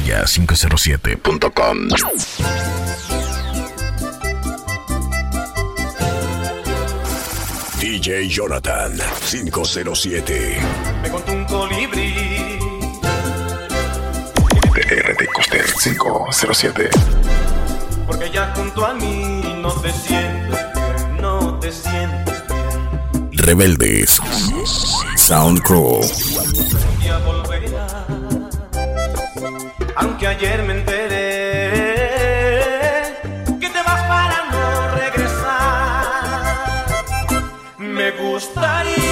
Sevilla507.com. DJ Jonathan 507. Me contó un colibrí. TRT Coster 507. Porque ya junto a mí no te sientes bien, no te sientes bien. Rebeldes. Soundcrow. Aunque ayer me enteré que te vas para no regresar. Me gustaría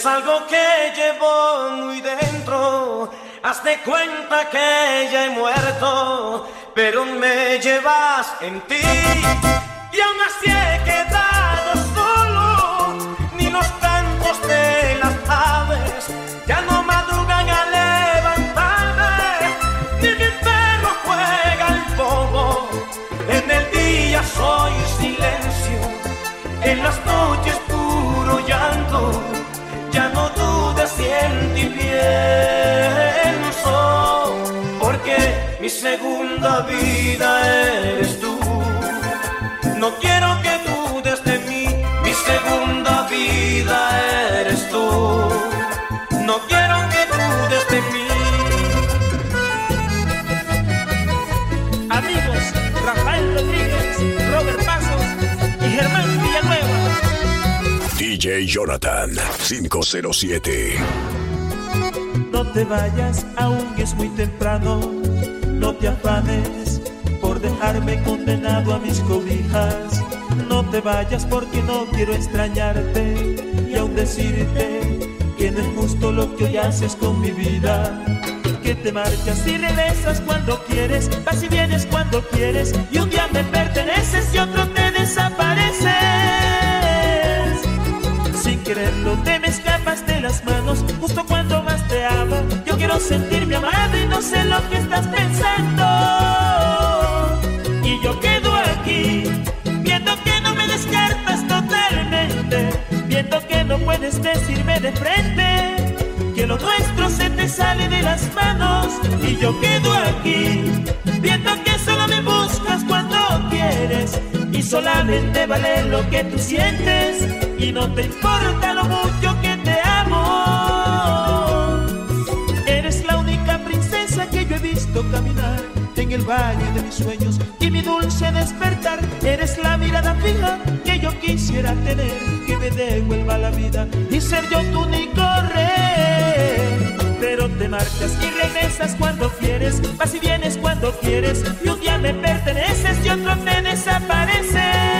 es algo que llevo muy dentro. Hazte cuenta que ya he muerto, pero me llevas en ti. Y aún así he quedado solo, ni los cantos de las aves ya no madrugan a levantarme, ni mi perro juega al bobo. En el día soy silencio, en las noches puro llanto. Ya no dudes si en ti pienso, porque mi segunda vida eres tú. No quiero que dudes DJ Jonathan 507. No te vayas, aún es muy temprano. No te afanes por dejarme condenado a mis cobijas. No te vayas porque no quiero extrañarte y aún decirte que no es justo lo que hoy haces con mi vida. Que te marchas y regresas cuando quieres, vas y vienes cuando quieres y un día me perteneces y otro te desapareces. Quererlo te me escapas de las manos justo cuando más te amo. Yo quiero sentirme amado y no sé lo que estás pensando. Y yo quedo aquí viendo que no me descartas totalmente, viendo que no puedes decirme de frente que lo nuestro se te sale de las manos. Y yo quedo aquí viendo que solo me buscas cuando quieres y solamente vale lo que tú sientes y no te importa lo mucho que te amo. Eres la única princesa que yo he visto caminar en el valle de mis sueños y mi dulce despertar. Eres la mirada fija que yo quisiera tener, que me devuelva la vida y ser yo tu único rey. Pero te marchas y regresas cuando quieres, vas y vienes cuando quieres, y un día me perteneces y otro te desapareces.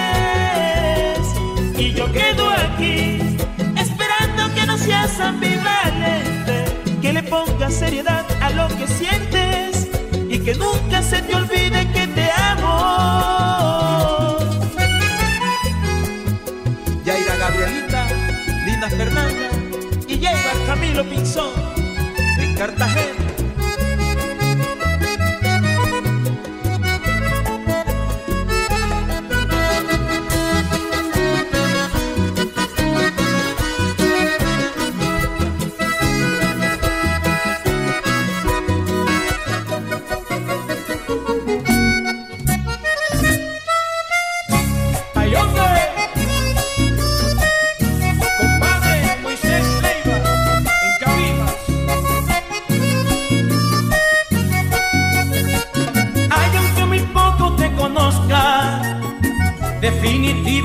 Y yo quedo aquí, esperando que no seas ambivalente, que le pongas seriedad a lo que sientes y que nunca se te olvide que te amo. Yaira Gabrielita, Lina Fernanda y llega Camilo Pinzón en Cartagena.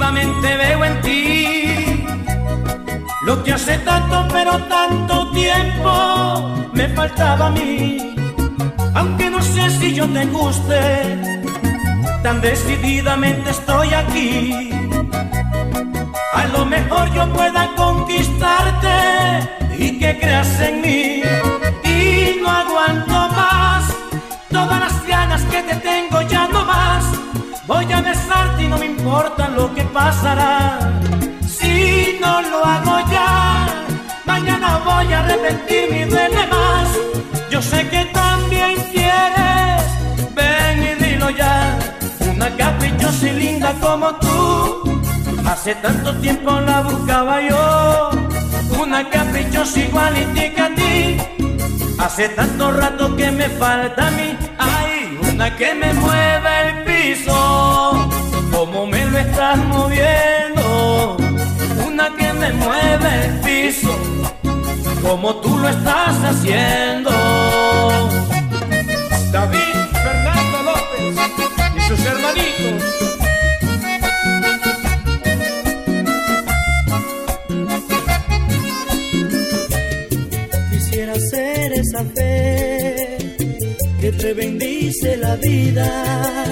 Definitivamente veo en ti lo que hace tanto pero tanto tiempo me faltaba a mí. Aunque no sé si yo te guste, tan decididamente estoy aquí. A lo mejor yo pueda conquistarte y que creas en mí. Y no aguanto más todas las ganas que te tengo ya no más. Voy a besarte y no me importa lo que pasará. Si no lo hago ya, mañana voy a arrepentirme y duele más. Yo sé que también quieres, ven y dilo ya. Una caprichosa y linda como tú, hace tanto tiempo la buscaba yo. Una caprichosa igualitica a ti, hace tanto rato que me falta a mí. Ay, una que me mueve el como me lo estás moviendo. Una que me mueve el piso, como tú lo estás haciendo. David Fernando López y sus hermanitos. Esa fe que te bendice la vida.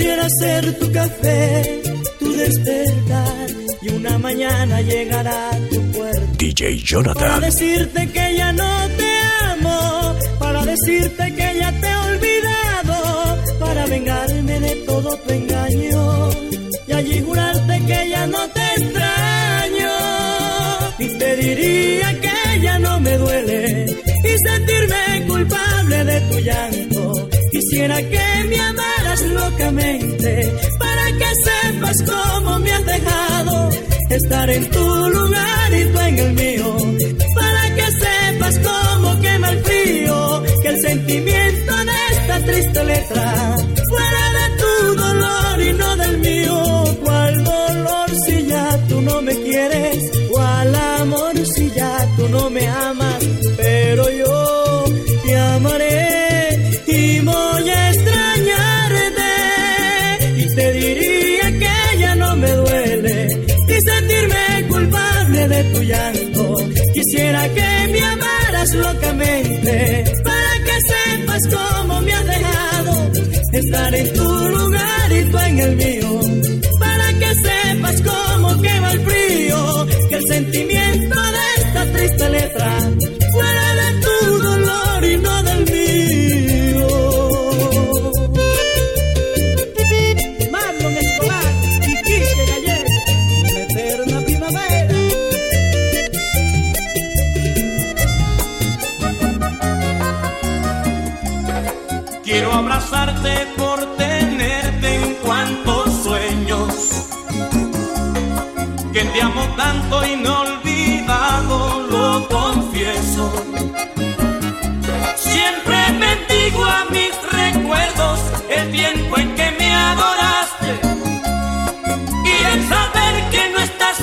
Quisiera ser tu café, tu despertar y una mañana llegará a tu puerta. DJ Para Jonathan. decirte que ya no te amo, para decirte que ya te he olvidado, para vengarme de todo tu engaño y allí jurarte que ya no te extraño. Y te diría que ya no me duele y sentirme culpable de tu llanto. Quisiera que me amaras locamente para que sepas cómo me has dejado estar en tu lugar y tú en el mío. Para que sepas cómo quema el frío, que el sentimiento de esta triste letra fuera de tu dolor y no del mío. Te diría que ya no me duele y sentirme culpable de tu llanto. Quisiera que me amaras locamente para que sepas cómo me has dejado estar en tu lugar y tú en el mío.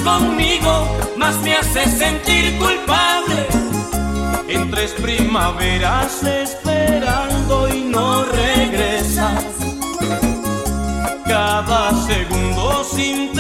Conmigo más me hace sentir culpable. En tres primaveras esperando y no regresas. Cada segundo sin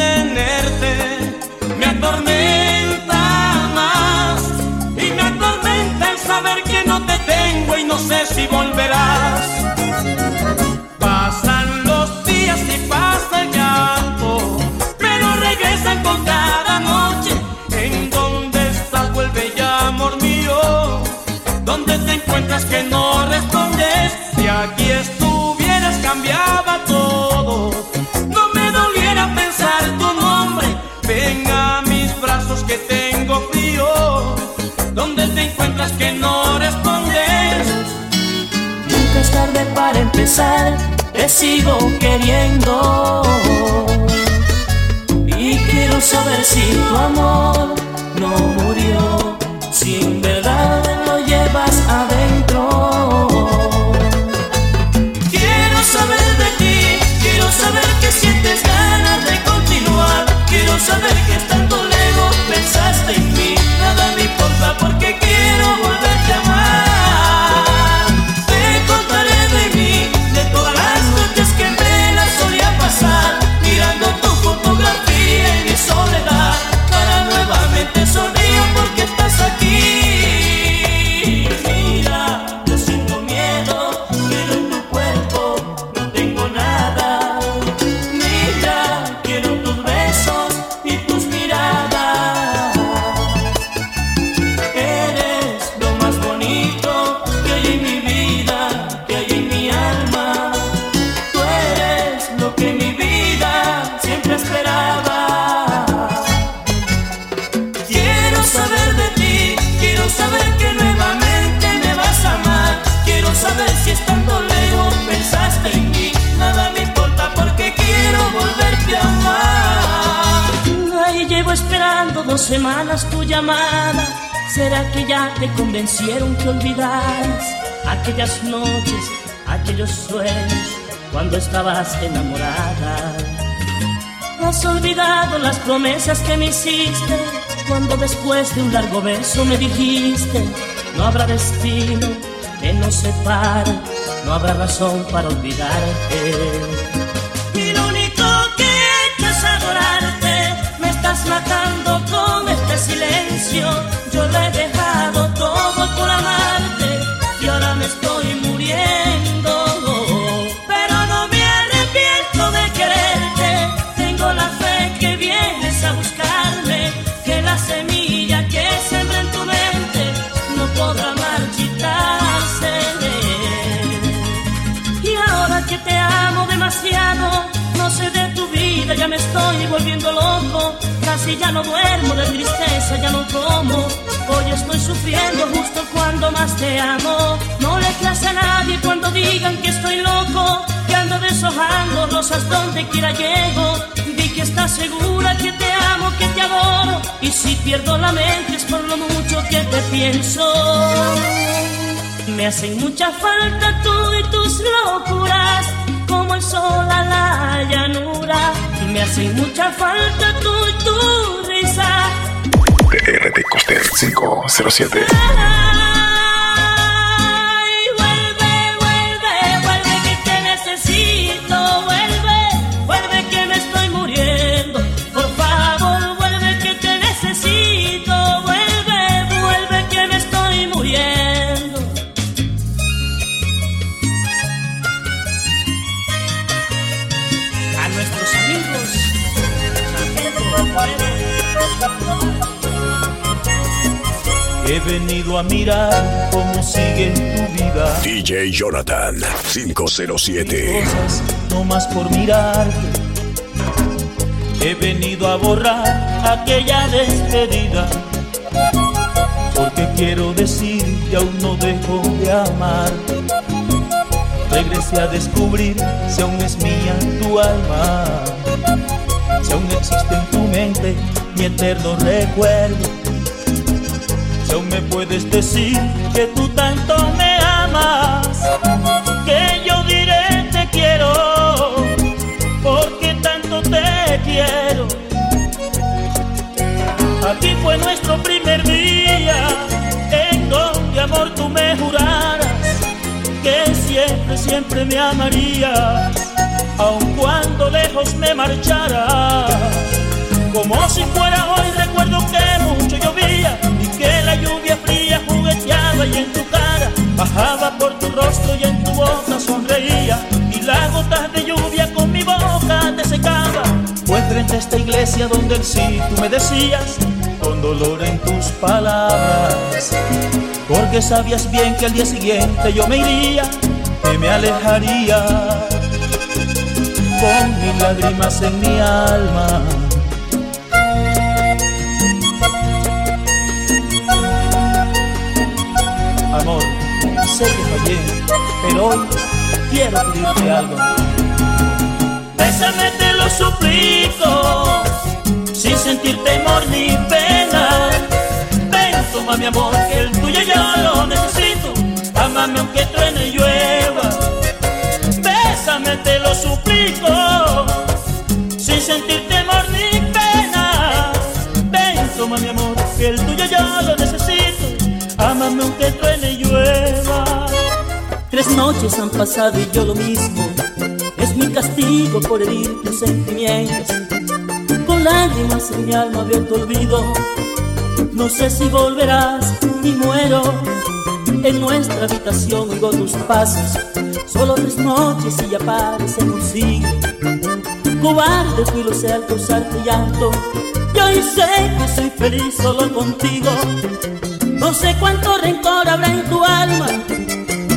empezar, te sigo queriendo. Y quiero saber si tu amor no enamorada? Has olvidado las promesas que me hiciste cuando después de un largo beso me dijiste no habrá destino que nos separe, no habrá razón para olvidarte. No sé de tu vida, ya me estoy volviendo loco. Casi ya no duermo de tristeza, ya no como. Hoy estoy sufriendo justo cuando más te amo. No le creas a nadie cuando digan que estoy loco, que ando deshojando rosas donde quiera llego. Di que estás segura que te amo, que te adoro. Y si pierdo la mente es por lo mucho que te pienso. Me hacen mucha falta tú y tus locuras, el sol a la llanura. Me hacen mucha falta y tu risa. TRT Coster 507. He venido a mirar cómo sigue tu vida. DJ Jonathan 507. Cosas no más por mirarte. He venido a borrar aquella despedida. Porque quiero decir que aún no dejo de amar. Regresé a descubrir si aún es mía tu alma. Si aún existe en tu mente mi eterno recuerdo. Si aún me puedes decir que tú tanto me amas, que yo diré te quiero, porque tanto te quiero. Aquí fue nuestro primer día, en donde amor tú me juraras que siempre, siempre me amarías, aun cuando lejos me marchara. Como si fuera hoy, lluvia fría jugueteaba y en tu cara bajaba por tu rostro y en tu boca sonreía y las gotas de lluvia con mi boca te secaba. Fue frente a esta iglesia donde el sí tú me decías con dolor en tus palabras, porque sabías bien que al día siguiente yo me iría, que me alejaría con mil lágrimas en mi alma. Sé que fallé, pero hoy quiero pedirte algo. Bésame, te lo suplico, sin sentir temor ni pena. Ven, toma mi amor, que el tuyo yo lo necesito. Amame aunque truene y llueva. Bésame, te lo suplico, sin sentir temor ni pena. Ven, toma mi amor, que el tuyo yo lo necesito. Ámame aunque truene y llueva. Tres noches han pasado y yo lo mismo. Es mi castigo por herir tus sentimientos. Con lágrimas en mi alma abierto olvido. No sé si volverás y muero. En nuestra habitación oigo tus pasos. Solo tres noches y ya parecen un siglo. Cobarde fui lo sé al causarte llanto. Y hoy sé que soy feliz solo contigo. No sé cuánto rencor habrá en tu alma.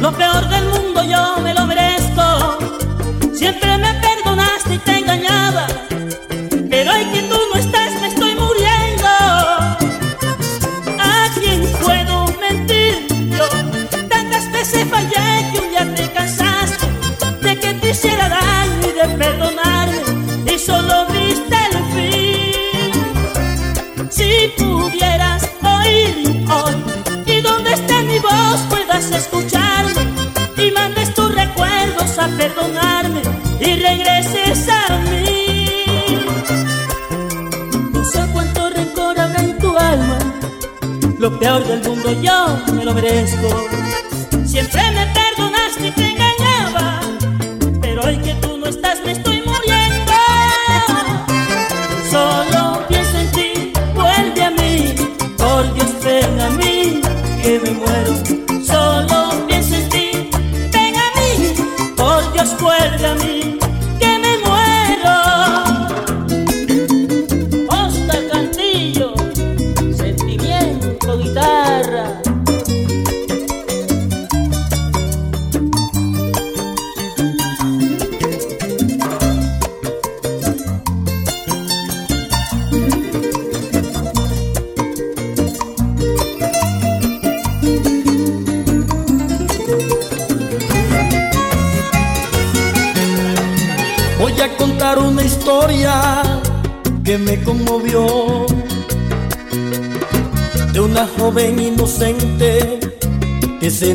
Lo peor del mundo yo me lo merezco. Siempre me perdonarme y regreses a mí. No sé cuánto rencor habrá en tu alma, lo peor del mundo yo me lo merezco.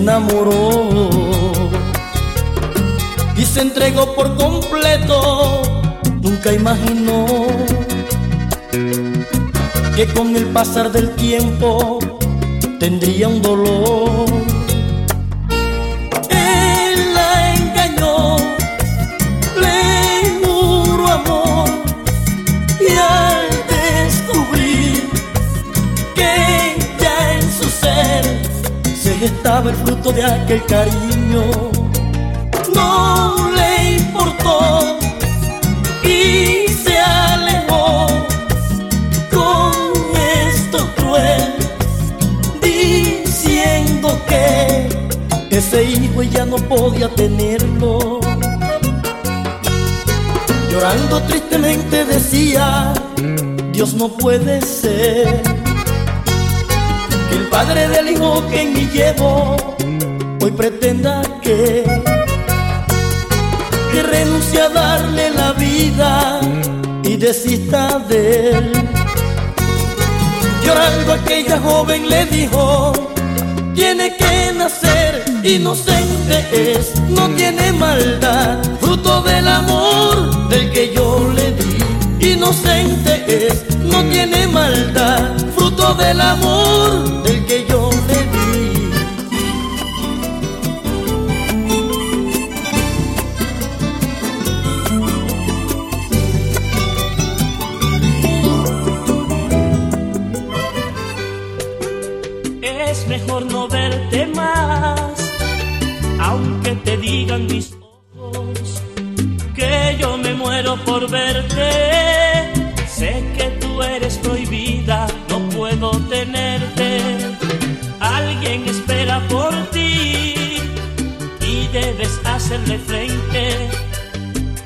Enamoró y se entregó por completo. Nunca imaginó que con el pasar del tiempo tendría un dolor. El fruto de aquel cariño, no le importó y se alejó con esto cruel, diciendo que ese hijo ella no podía tenerlo. Llorando tristemente decía, Dios no puede ser el padre del hijo que en mí llevo hoy pretenda que, que renuncie a darle la vida y desista de él. Llorando aquella joven le dijo, tiene que nacer, inocente es, no tiene maldad, fruto del amor del que yo le di. Inocente es, no tiene maldad, fruto del amor del que yo le. Es mejor no verte más, aunque te digan mis ojos que yo me muero por verte. Hacerle frente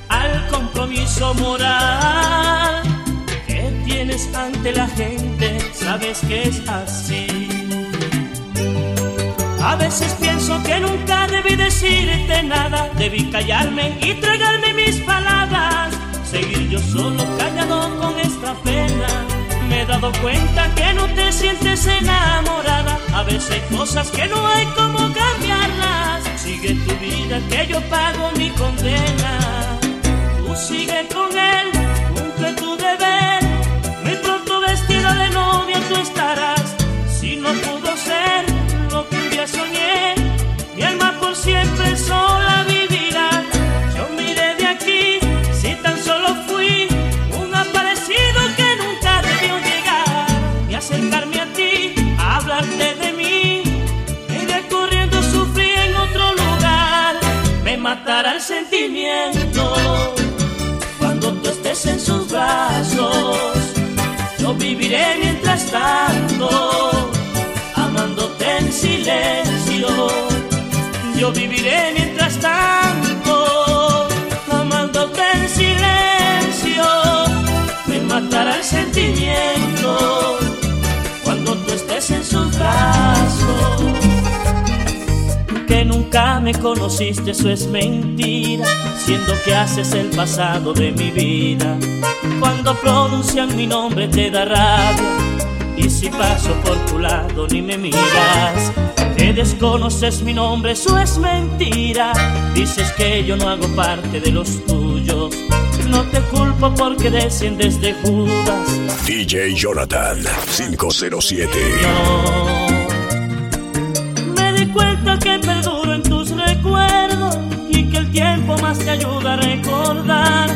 al compromiso moral que tienes ante la gente. Sabes que es así. A veces pienso que nunca debí decirte nada, debí callarme y tragarme mis palabras, seguir yo solo callado con esta pena. Me he dado cuenta que no te sientes enamorada, a veces hay cosas que no hay como cambiarlas. Sigue tu vida que yo pago mi condena. Tú sigue con él, cumple tu deber, muy pronto vestida de novia tú estarás. Si no pudo ser lo que un día soñé, mi alma por siempre sola vivirá. Matará el sentimiento cuando tú estés en sus brazos. Yo viviré mientras tanto, amándote en silencio. Yo viviré mientras me conociste, eso es mentira, siendo que haces el pasado de mi vida. Cuando pronuncian mi nombre te da rabia, y si paso por tu lado ni me miras, Que desconoces mi nombre, eso es mentira. Dices que yo no hago parte de los tuyos. No te culpo porque desciendes de Judas. DJ Jonathan 507. me recordar.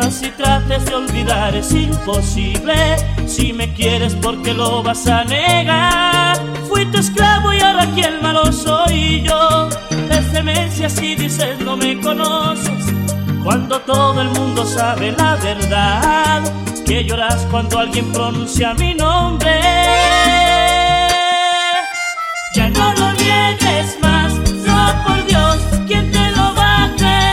Así trates de olvidar es imposible. Si me quieres, porque lo vas a negar? Fui tu esclavo y ahora quien malo soy yo. Desde si dices no me conoces. Cuando todo el mundo sabe la verdad, que lloras cuando alguien pronuncia mi nombre. Ya no lo niegues más, no por Dios, ¿quién te lo va a creer?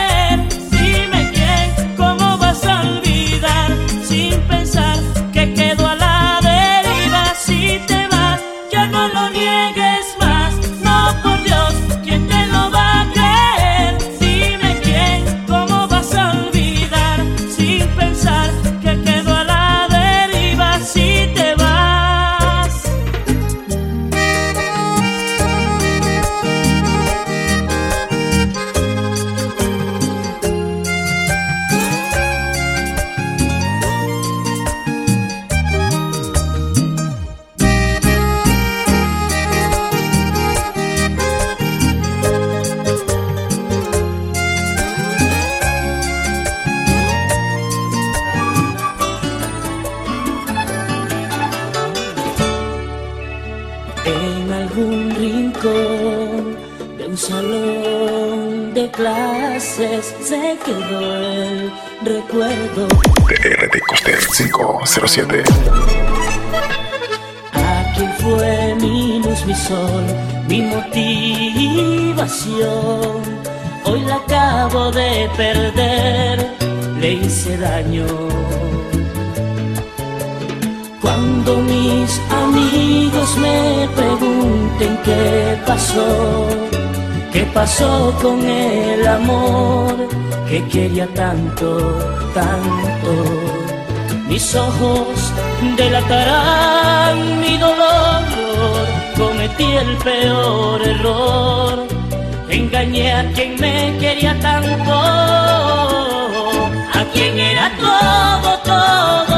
507. Aquí fue mi luz, mi sol, mi motivación. Hoy la acabo de perder, le hice daño. Cuando mis amigos me pregunten qué pasó, qué pasó con el amor que quería tanto, tanto. Mis ojos delatarán mi dolor, cometí el peor error, engañé a quien me quería tanto, a quien era todo, todo,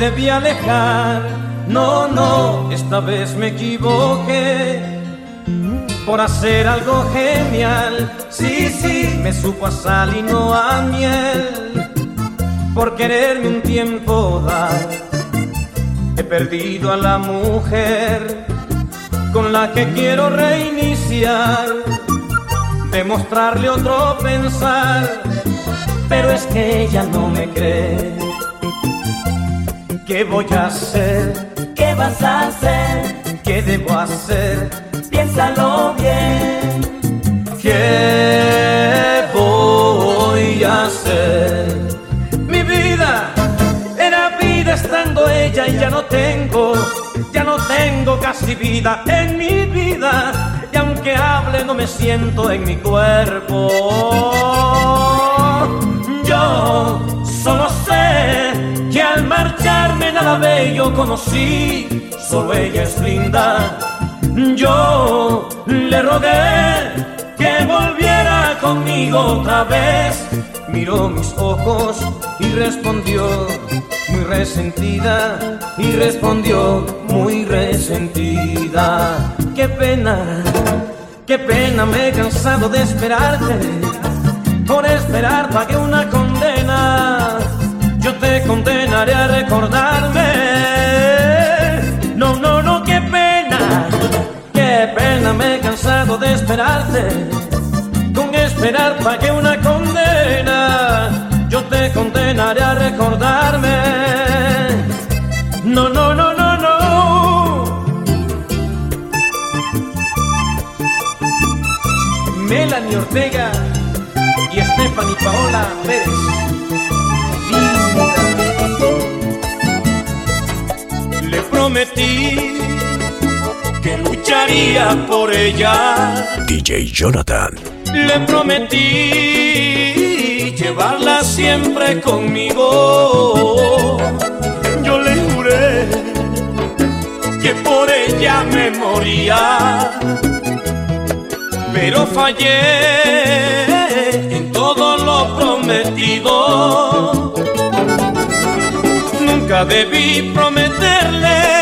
debí alejar, no, no, esta vez me equivoqué por hacer algo genial. Sí, sí, me supo a sal y no a miel por quererme un tiempo dar. He perdido a la mujer con la que quiero reiniciar, demostrarle otro pensar, pero es que ella no me cree. ¿Qué voy a hacer? ¿Qué vas a hacer? ¿Qué debo hacer? Piénsalo bien. ¿Qué voy a hacer? Mi vida era vida estando ella y ya no tengo, ya no tengo casi vida en mi vida. Y aunque hable no me siento en mi cuerpo. Yo solo sé que al marcharme nada bello conocí, solo ella es linda Yo le rogué que volviera conmigo otra vez. Miró mis ojos y respondió muy resentida y respondió muy resentida. Qué pena, qué pena me he cansado de esperarte. Por esperar pagué una condena. Yo te condenaré a recordarme. No, no, no, qué pena, qué pena me he cansado de esperarte. Con esperar pagué una condena. Yo te condenaré a recordarme. No, no, no, no, no. Melanie Ortega y Stephanie Paola Pérez. Prometí que lucharía por ella. DJ Jonathan. Le prometí llevarla siempre conmigo. Yo le juré que por ella me moría. Pero fallé en todo lo prometido. Nunca debí prometerle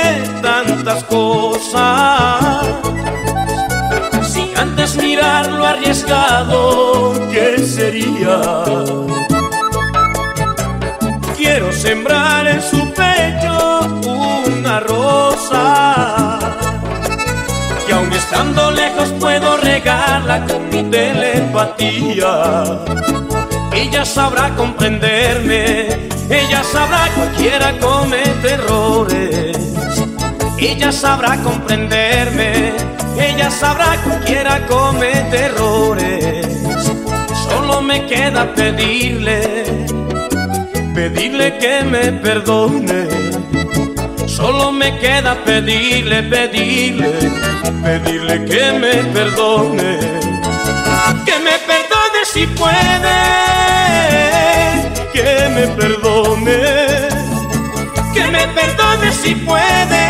tantas cosas sin antes mirar lo arriesgado que sería. Quiero sembrar en su pecho una rosa y aun estando lejos puedo regarla con mi telepatía. Ella sabrá comprenderme, ella sabrá cualquiera comete errores. Ella sabrá comprenderme, ella sabrá cualquiera comete errores. Solo me queda pedirle, pedirle que me perdone. Solo me queda pedirle, pedirle, pedirle que me perdone. Que me perdone si puede, que me perdone. Que me perdone si puede,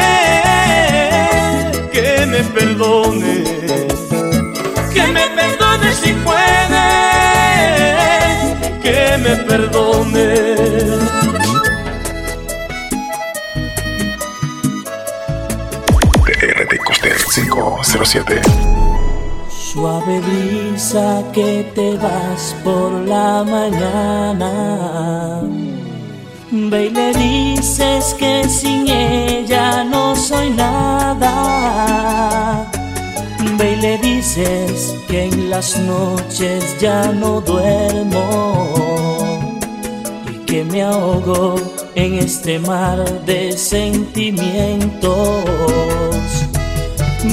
perdone. TRT Coster 507. Suave brisa que te vas por la mañana. Ve y le dices que sin ella no soy nada. Ve y le dices que en las noches ya no duermo que me ahogo en este mar de sentimientos.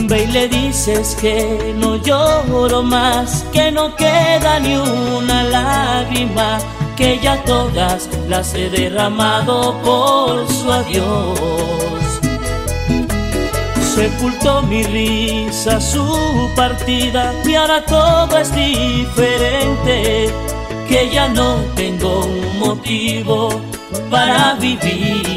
Ve y le dices que no lloro más, que no queda ni una lágrima, que ya todas las he derramado por su adiós. Sepultó mi risa, su partida, y ahora todo es diferente, que ya no tengo un motivo para vivir.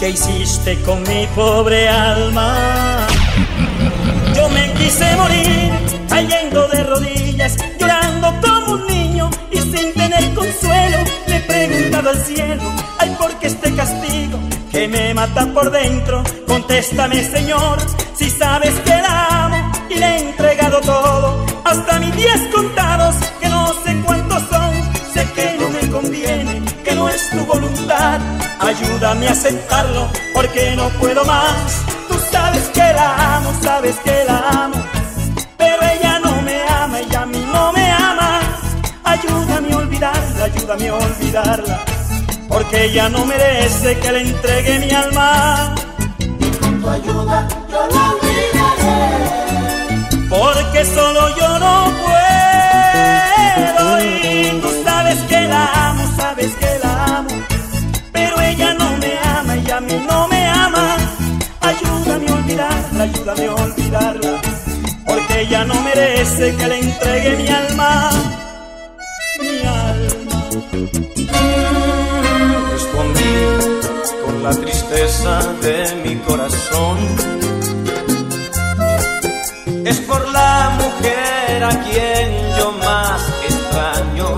Que hiciste con mi pobre alma. Yo me quise morir, cayendo de rodillas, llorando como un niño y sin tener consuelo. Le he preguntado al cielo, ay, ¿por qué este castigo que me mata por dentro? Contéstame, Señor, si sabes que la amo y le he entregado todo, hasta mis días contados, no es tu voluntad. Ayúdame a aceptarlo, porque no puedo más. Tú sabes que la amo, sabes que la amo, pero ella no me ama, ella a mí no me ama. Ayúdame a olvidarla, ayúdame a olvidarla, porque ella no merece que le entregue mi alma. Y con tu ayuda yo la olvidaré. Porque solo yo no puedo y tú sabes que la amo, sabes que olvidarla, ayúdame a olvidarla, porque ella no merece que le entregue mi alma, mi alma. Respondí con la tristeza de mi corazón. Es por la mujer a quien yo más extraño.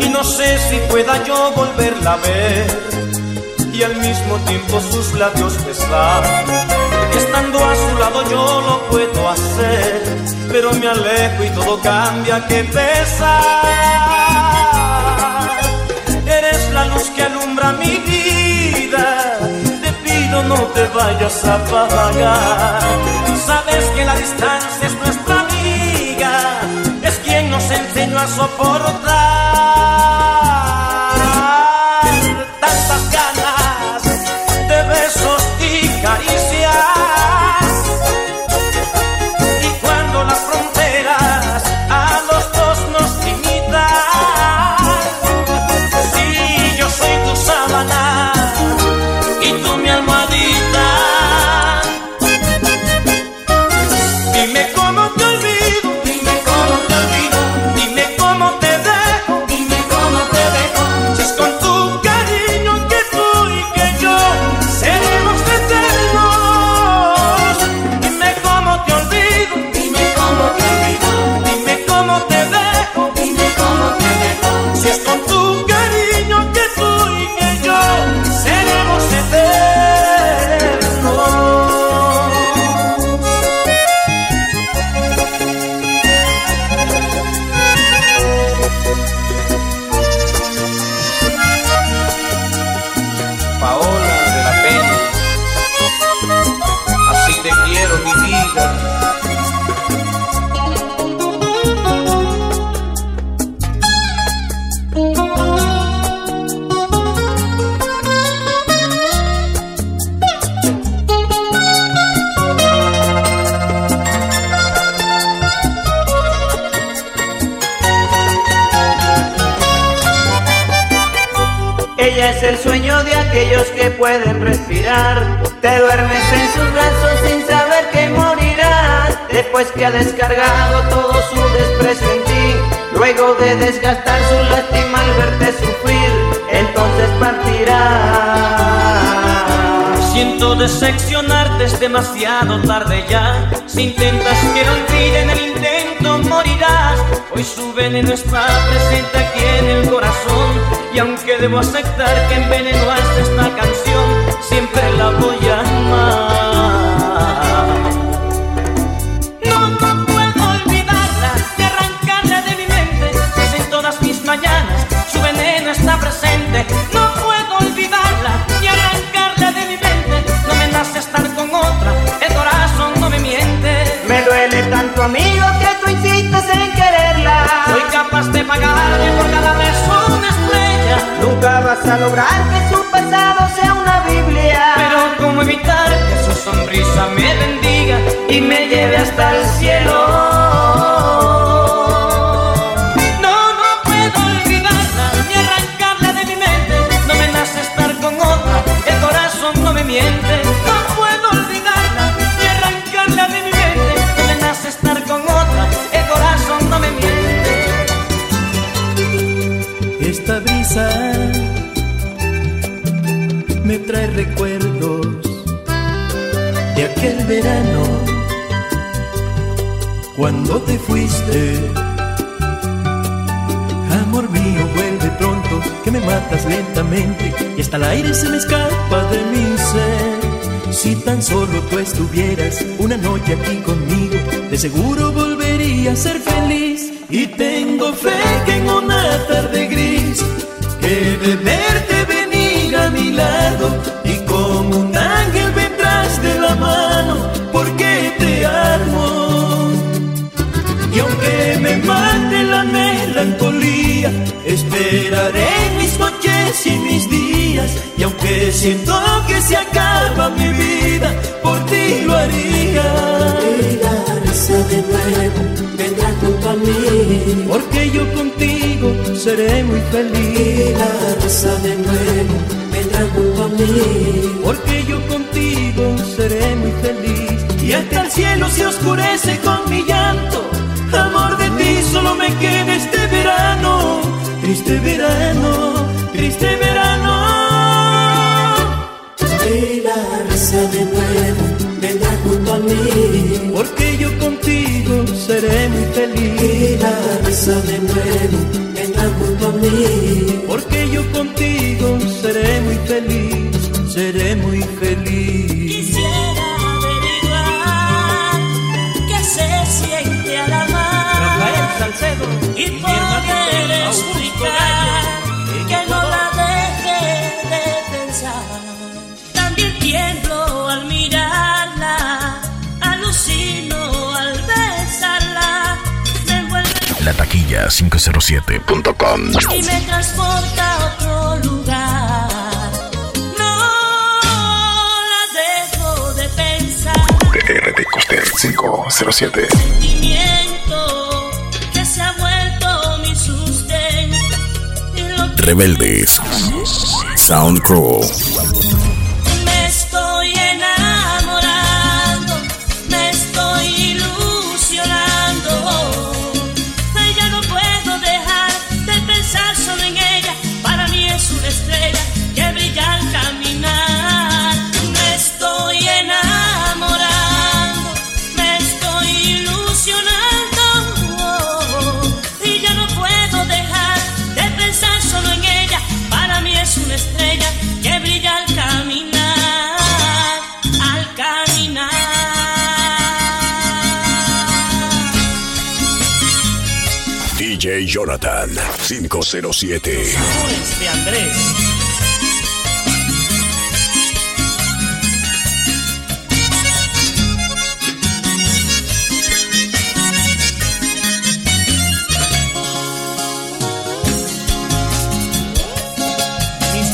Y no sé si pueda yo volverla a ver y al mismo tiempo sus labios besar. Estando a su lado yo lo puedo hacer, pero me alejo y todo cambia, que pesar. Eres la luz que alumbra mi vida. Te pido no te vayas a apagar. Sabes que la distancia es nuestra amiga. Es quien nos enseñó a soportar Te duermes en sus brazos sin saber que morirás. Después que ha descargado todo su desprecio en ti. Luego de desgastar su lástima al verte sufrir, entonces partirá. Siento decepcionarte, es demasiado tarde ya. Si intentas que lo olvide en el intento, morirás. Hoy su veneno está presente aquí en el corazón. Y aunque debo aceptar que envenenaste esta canción, siempre la voy a amar. No, no puedo olvidarla, ni arrancarla de mi mente. Pues en todas mis mañanas su veneno está presente. No puedo olvidarla, ni arrancarla de mi mente. No me nace estar con otra, el corazón no me miente. Me duele tanto, amigo, que tú insistes en quererla. Soy capaz de pagarle por cada beso una estrella. Nunca vas a lograr que su Que su sonrisa me bendiga y me lleve hasta el cielo. No, no puedo olvidarla ni arrancarla de mi mente. No me nace estar con otra, el corazón no me miente. No puedo olvidarla ni arrancarla de mi mente. No me nace estar con otra, el corazón no me miente. Esta brisa me trae recuerdos aquel verano cuando te fuiste. Amor mío, vuelve pronto, que me matas lentamente y hasta el aire se me escapa de mi ser. Si tan solo tú estuvieras una noche aquí conmigo, de seguro volvería a ser feliz. Y aunque me mate la melancolía, esperaré mis noches y mis días. Y aunque siento que se acaba mi vida, por ti lo haría. Regresa de nuevo, vendrá junto a mí. Porque yo contigo seré muy feliz. Regresa de nuevo, vendrá junto a mí. Porque yo contigo seré muy feliz. Y hasta el cielo se oscurece con mi llanto Triste verano, triste verano. La risa de nuevo vendrá junto a mí. Porque yo contigo seré muy feliz. La risa de nuevo vendrá junto a mí. Porque yo contigo seré muy feliz. La taquilla 507.com. y me transporta a otro lugar. No la dejo de pensar. TRT Coster 507. sentimiento que se ha vuelto mi sustento. Rebeldes. Sound Jonathan 507. Amores de Andrés. Mis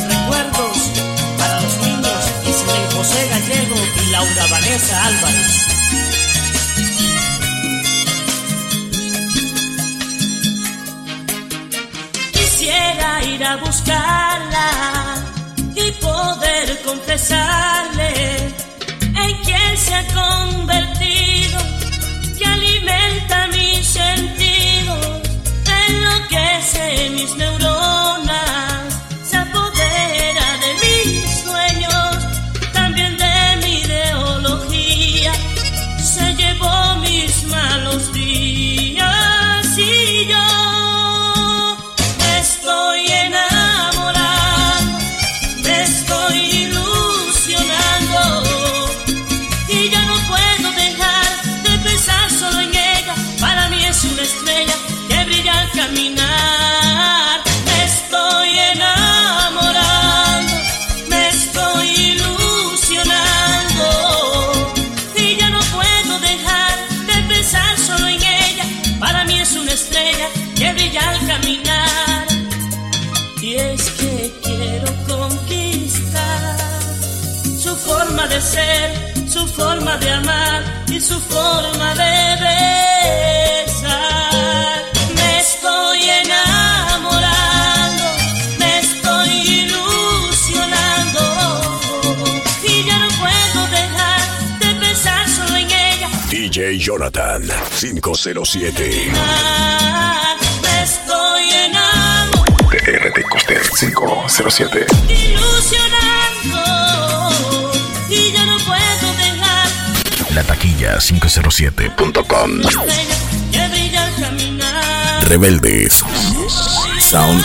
buscarla y poder confesarle en quien se ha convertido, que alimenta mis sentidos, enloquece mis neuronas, forma de ser, su forma de amar y su forma de besar. Me estoy enamorando, me estoy ilusionando y ya no puedo dejar de pensar solo en ella. DJ Jonathan 507. Me estoy enamorando. TRT Coster 507. ilusionando La taquilla 507.com. estrella que brilla al caminar. Rebeldes. Sound